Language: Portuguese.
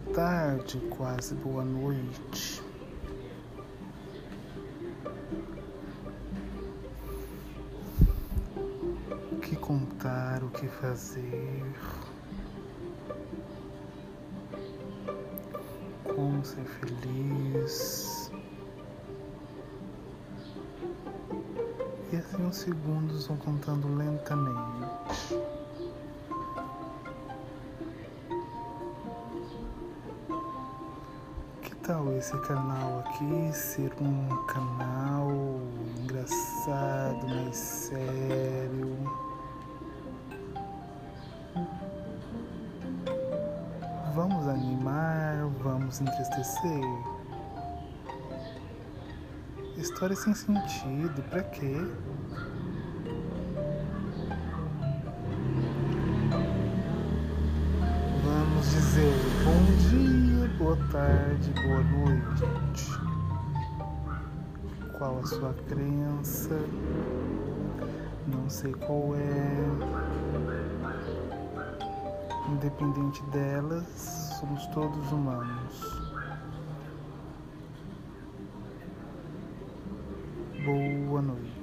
tarde, quase boa noite. O que contar, o que fazer? Como ser feliz? E assim os segundos vão contando lentamente. Tal esse canal aqui ser um canal engraçado, mais sério? Vamos animar, vamos entristecer? História sem sentido, pra quê? Vamos dizer bom tarde, boa noite. Qual a sua crença? Não sei qual é. Independente delas, somos todos humanos. Boa noite.